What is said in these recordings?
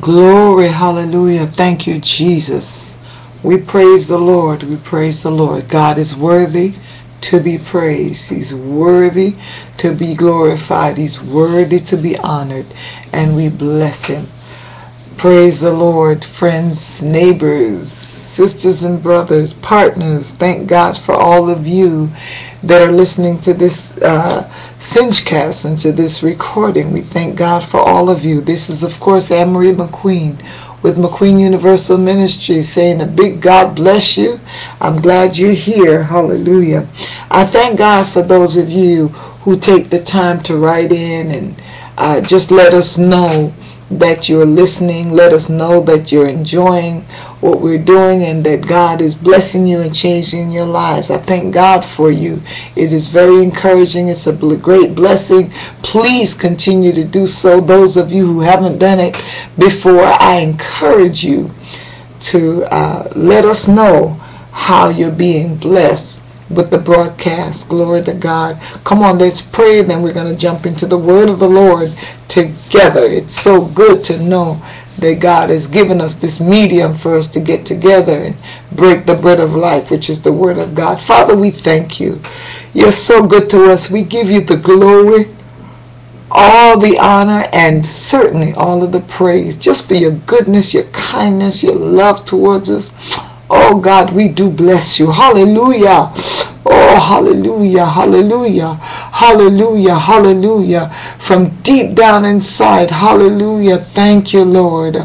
Glory, hallelujah. Thank you, Jesus. We praise the Lord. We praise the Lord. God is worthy to be praised. He's worthy to be glorified. He's worthy to be honored. And we bless him. Praise the Lord, friends, neighbors, sisters and brothers, partners. Thank God for all of you that are listening to this uh, Cinchcast and to this recording. We thank God for all of you. This is, of course, Annmarie McQueen with McQueen Universal Ministry saying a big God bless you. I'm glad you're here. Hallelujah. I thank God for those of you who take the time to write in and uh, just let us know that you're listening. Let us know that you're enjoying what we're doing and that God is blessing you and changing your lives. I thank God for you. It is very encouraging. It's a great blessing. Please continue to do so. Those of you who haven't done it before, I encourage you to uh, let us know how you're being blessed with the broadcast. Glory to God. Come on, let's pray. Then we're going to jump into the word of the Lord together. It's so good to know that God has given us this medium for us to get together and break the bread of life, which is the word of God. Father, we thank you. You're so good to us. We give you the glory, all the honor, and certainly all of the praise just for your goodness, your kindness, your love towards us. Oh God, we do bless you. Hallelujah. Oh, hallelujah, hallelujah, hallelujah, hallelujah. From deep down inside, hallelujah. Thank you, Lord.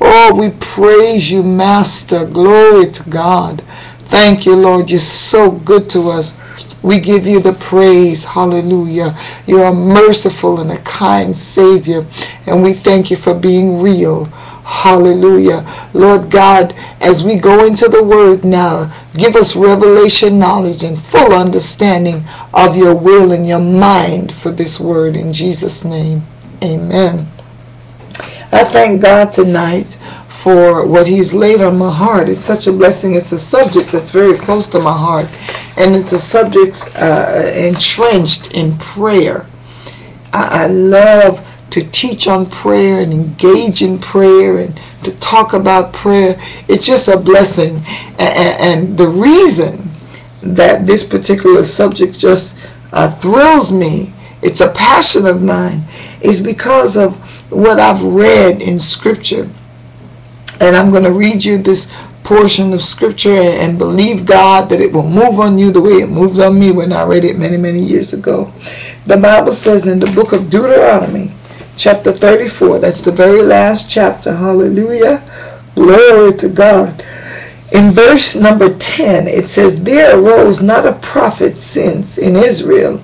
Oh, we praise you, Master. Glory to God. Thank you, Lord. You're so good to us. We give you the praise. Hallelujah. You are a merciful and a kind Savior. And we thank you for being real. Hallelujah. Lord God, as we go into the word now, give us revelation knowledge and full understanding of your will and your mind for this word in Jesus' name. Amen. I thank God tonight for what he's laid on my heart. It's such a blessing. It's a subject that's very close to my heart. And it's a subject uh, entrenched in prayer. I, I love to teach on prayer and engage in prayer and to talk about prayer. It's just a blessing. And, and the reason that this particular subject just uh, thrills me, it's a passion of mine, is because of what I've read in Scripture. And I'm going to read you this portion of Scripture and believe God that it will move on you the way it moved on me when I read it many, many years ago. The Bible says in the book of Deuteronomy, chapter 34. That's the very last chapter. Hallelujah. Glory to God. In verse number 10, it says, There arose not a prophet since in Israel,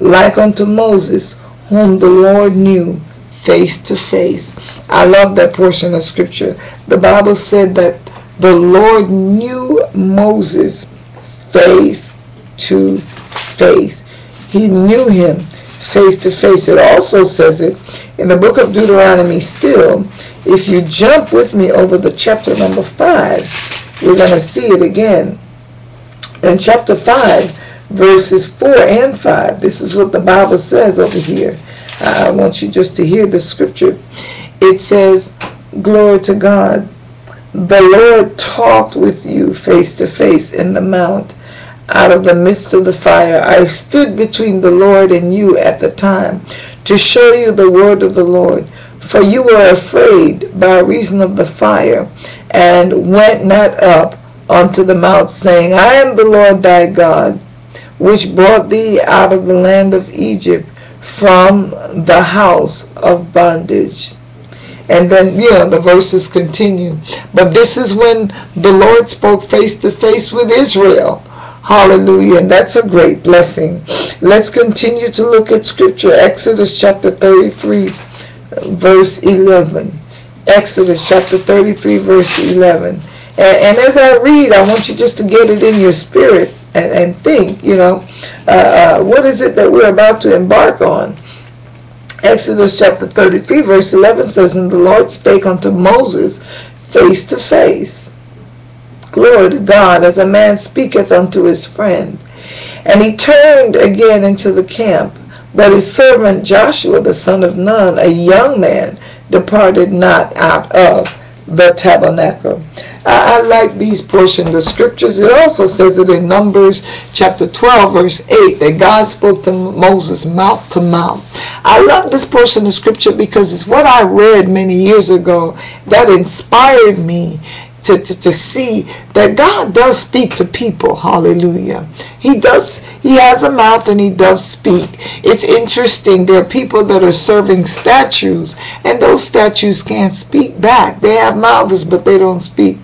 like unto Moses, whom the Lord knew face to face. I love that portion of scripture. The Bible said that the Lord knew Moses face to face. He knew him face to face. It also says it in the book of Deuteronomy still. If you jump with me over the chapter number 5, we're going to see it again. In chapter 5, verses 4 and 5, this is what the Bible says over here. I want you just to hear the scripture. It says, Glory to God. The Lord talked with you face to face in the mount out of the midst of the fire. I stood between the Lord and you at the time to show you the word of the Lord. For you were afraid by reason of the fire, and went not up unto the mount, saying, I am the Lord thy God, which brought thee out of the land of Egypt from the house of bondage. And then, you know, the verses continue. But this is when the Lord spoke face to face with Israel Hallelujah. And that's a great blessing. Let's continue to look at scripture. Exodus chapter 33, verse 11. Exodus chapter 33, verse 11. And, and, as I read, I want you just to get it in your spirit and, and think, you know, uh, uh, what is it that we're about to embark on? Exodus chapter 33, verse 11 says, And the Lord spake unto Moses face to face Glory to God, as a man speaketh unto his friend. And he turned again into the camp. But his servant Joshua, the son of Nun, a young man, departed not out of the tabernacle. I, I, like these portions of scriptures. It also says it in Numbers chapter 12, verse 8, that God spoke to Moses mouth to mouth. I love this portion of scripture because it's what I read many years ago that inspired me to, to, to see that God does speak to people. Hallelujah. He does, he has a mouth and he does speak. It's interesting. There are people that are serving statues and those statues can't speak back. They have mouths, but they don't speak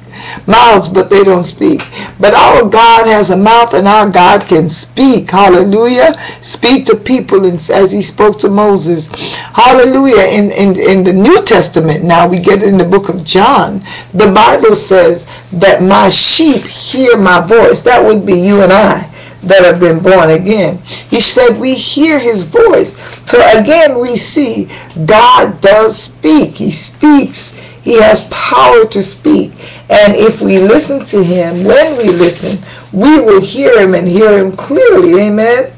mouths, but they don't speak. But our God has a mouth and our God can speak. Hallelujah. Speak to people as he spoke to Moses. Hallelujah. In, in, in the New Testament, now we get in the book of John, the Bible says that my sheep hear my voice. That would be you and I that have been born again. He said we hear his voice. So again, we see God does speak. He speaks he has power to speak. And if we listen to him, when we listen, we will hear him and hear him clearly. Amen.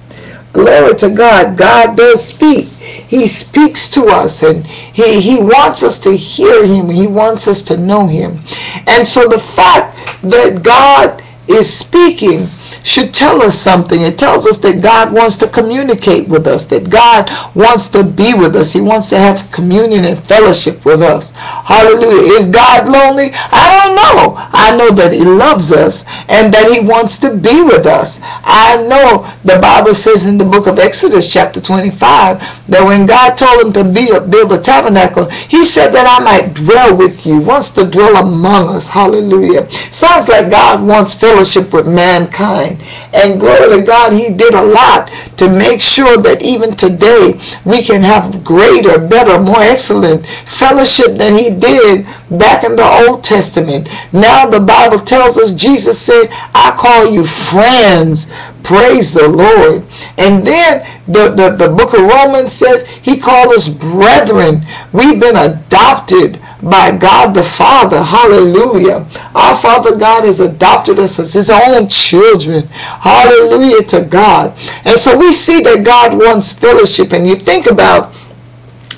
Glory to God. God does speak. He speaks to us and he, he wants us to hear him. He wants us to know him. And so the fact that God is speaking should tell us something. It tells us that God wants to communicate with us, that God wants to be with us. He wants to have communion and fellowship with us. Hallelujah. Is God lonely? I don't know. I know that he loves us and that he wants to be with us. I know the Bible says in the book of Exodus chapter 25 that when God told him to build a tabernacle, he said that I might dwell with you, wants to dwell among us. Hallelujah. Sounds like God wants fellowship with mankind. And glory to God, he did a lot to make sure that even today we can have greater, better, more excellent fellowship than he did back in the Old Testament. Now the Bible tells us, Jesus said, I call you friends. Praise the Lord. And then the, the, the book of Romans says he called us brethren. We've been adopted by God the Father. Hallelujah. Our Father God has adopted us as his own children. Hallelujah to God. And so we see that God wants fellowship. And you think about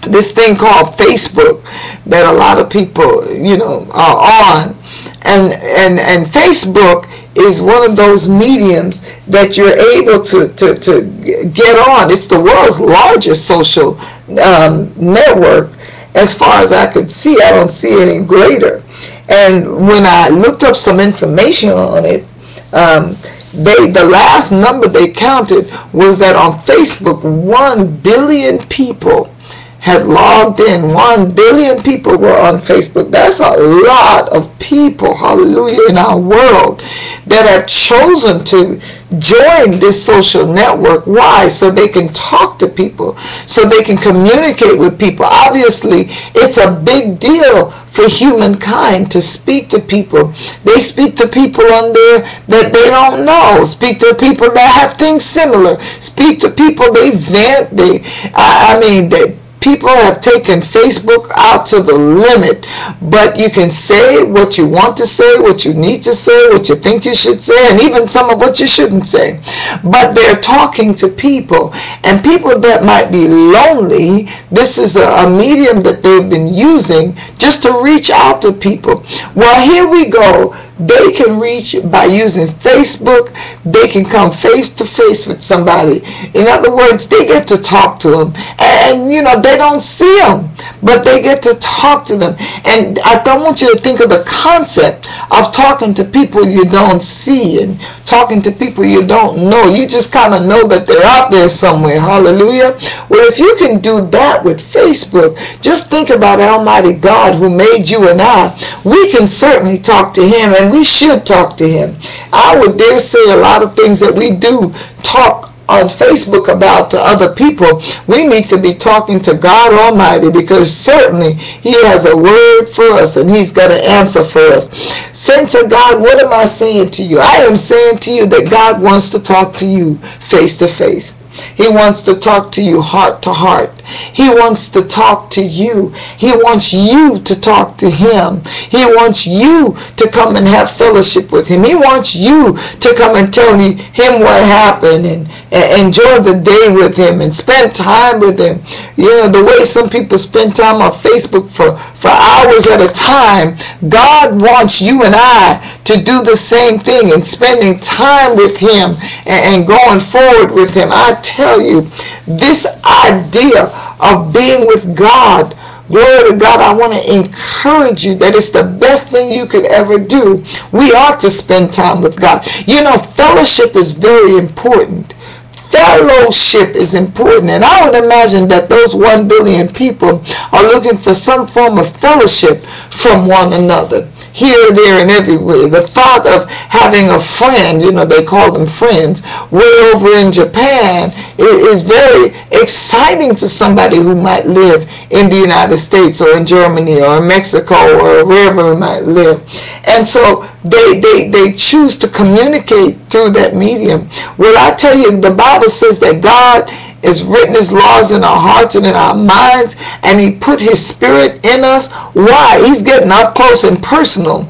this thing called Facebook that a lot of people, you know, are on. And, and, and Facebook is one of those mediums that you're able to, to, to get on. It's the world's largest social um, network as far as I could see, I don't see any greater. And when I looked up some information on it, um, they the last number they counted was that on Facebook, one billion people had logged in. One billion people were on Facebook. That's a lot of people, hallelujah, in our world that have chosen to join this social network. Why? So they can talk to people, so they can communicate with people. Obviously, it's a big deal for humankind to speak to people. They speak to people on there that they don't know. Speak to people that have things similar. Speak to people they vent. They, I, I mean, they people have taken Facebook out to the limit, but you can say what you want to say, what you need to say, what you think you should say, and even some of what you shouldn't say. But they're talking to people, and people that might be lonely, this is a, a medium that they've been using just to reach out to people. Well, here we go they can reach by using Facebook. They can come face to face with somebody. In other words, they get to talk to them. And, you know, they don't see them, but they get to talk to them. And I don't want you to think of the concept of talking to people you don't see and talking to people you don't know. You just kind of know that they're out there somewhere. Hallelujah. Well, if you can do that with Facebook, just think about Almighty God who made you and I. We can certainly talk to him and we should talk to him. I would dare say a lot of things that we do talk on Facebook about to other people, we need to be talking to God Almighty because certainly He has a word for us and He's got an answer for us. Saints to God, what am I saying to you? I am saying to you that God wants to talk to you face to face. He wants to talk to you heart to heart. He wants to talk to you. He wants you to talk to him. He wants you to come and have fellowship with him. He wants you to come and tell him what happened and, and enjoy the day with him and spend time with him. You know, the way some people spend time on Facebook for, for hours at a time, God wants you and I to do the same thing and spending time with him and, and going forward with him. I tell you, this idea of being with God Glory to God, I want to encourage you that it's the best thing you could ever do. We ought to spend time with God. You know, fellowship is very important. Fellowship is important. And I would imagine that those one billion people are looking for some form of fellowship from one another here, there, and everywhere. The thought of having a friend, you know, they call them friends, way over in Japan is very exciting to somebody who might live in the United States or in Germany or in Mexico or wherever we might live. And so they, they, they choose to communicate through that medium. Well, I tell you, the Bible says that God is written his laws in our hearts and in our minds and he put his spirit in us. Why? He's getting up close and personal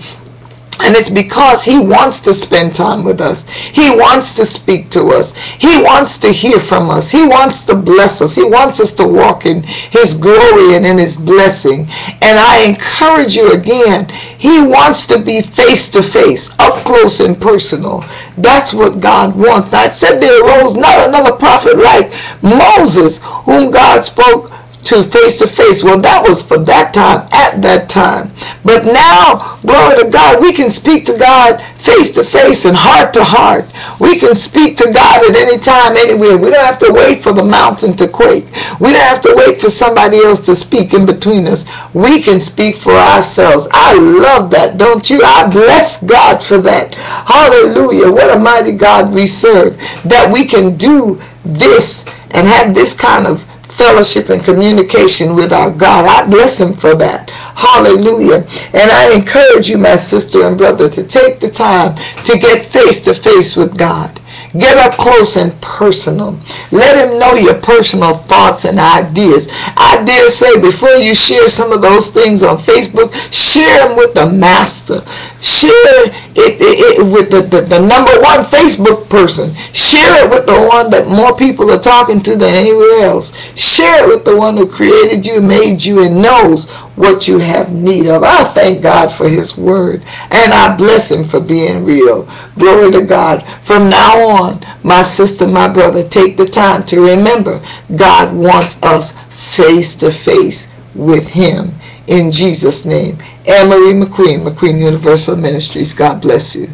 and it's because he wants to spend time with us. He wants to speak to us. He wants to hear from us. He wants to bless us. He wants us to walk in his glory and in his blessing. And I encourage you again, he wants to be face to face, up close and personal. That's what God wants. I said there arose not another prophet like Moses, whom God spoke to face to face. Well, that was for that time, at that time. But now, glory to God, we can speak to God face to face and heart to heart. We can speak to God at any time, anywhere. We don't have to wait for the mountain to quake. We don't have to wait for somebody else to speak in between us. We can speak for ourselves. I love that, don't you? I bless God for that. Hallelujah. What a mighty God we serve. That we can do this and have this kind of fellowship and communication with our God. I bless him for that. Hallelujah. And I encourage you, my sister and brother, to take the time to get face to face with God. Get up close and personal. Let him know your personal thoughts and ideas. I dare say before you share some of those things on Facebook, share them with the master. Share it, it, it with the, the, the, number one Facebook person. Share it with the one that more people are talking to than anywhere else. Share it with the one who created you, made you, and knows what you have need of. I thank God for his word and I bless him for being real. Glory to God. From now on, my sister, my brother, take the time to remember God wants us face to face with him. In Jesus' name. Annmarie McQueen, McQueen Universal Ministries. God bless you.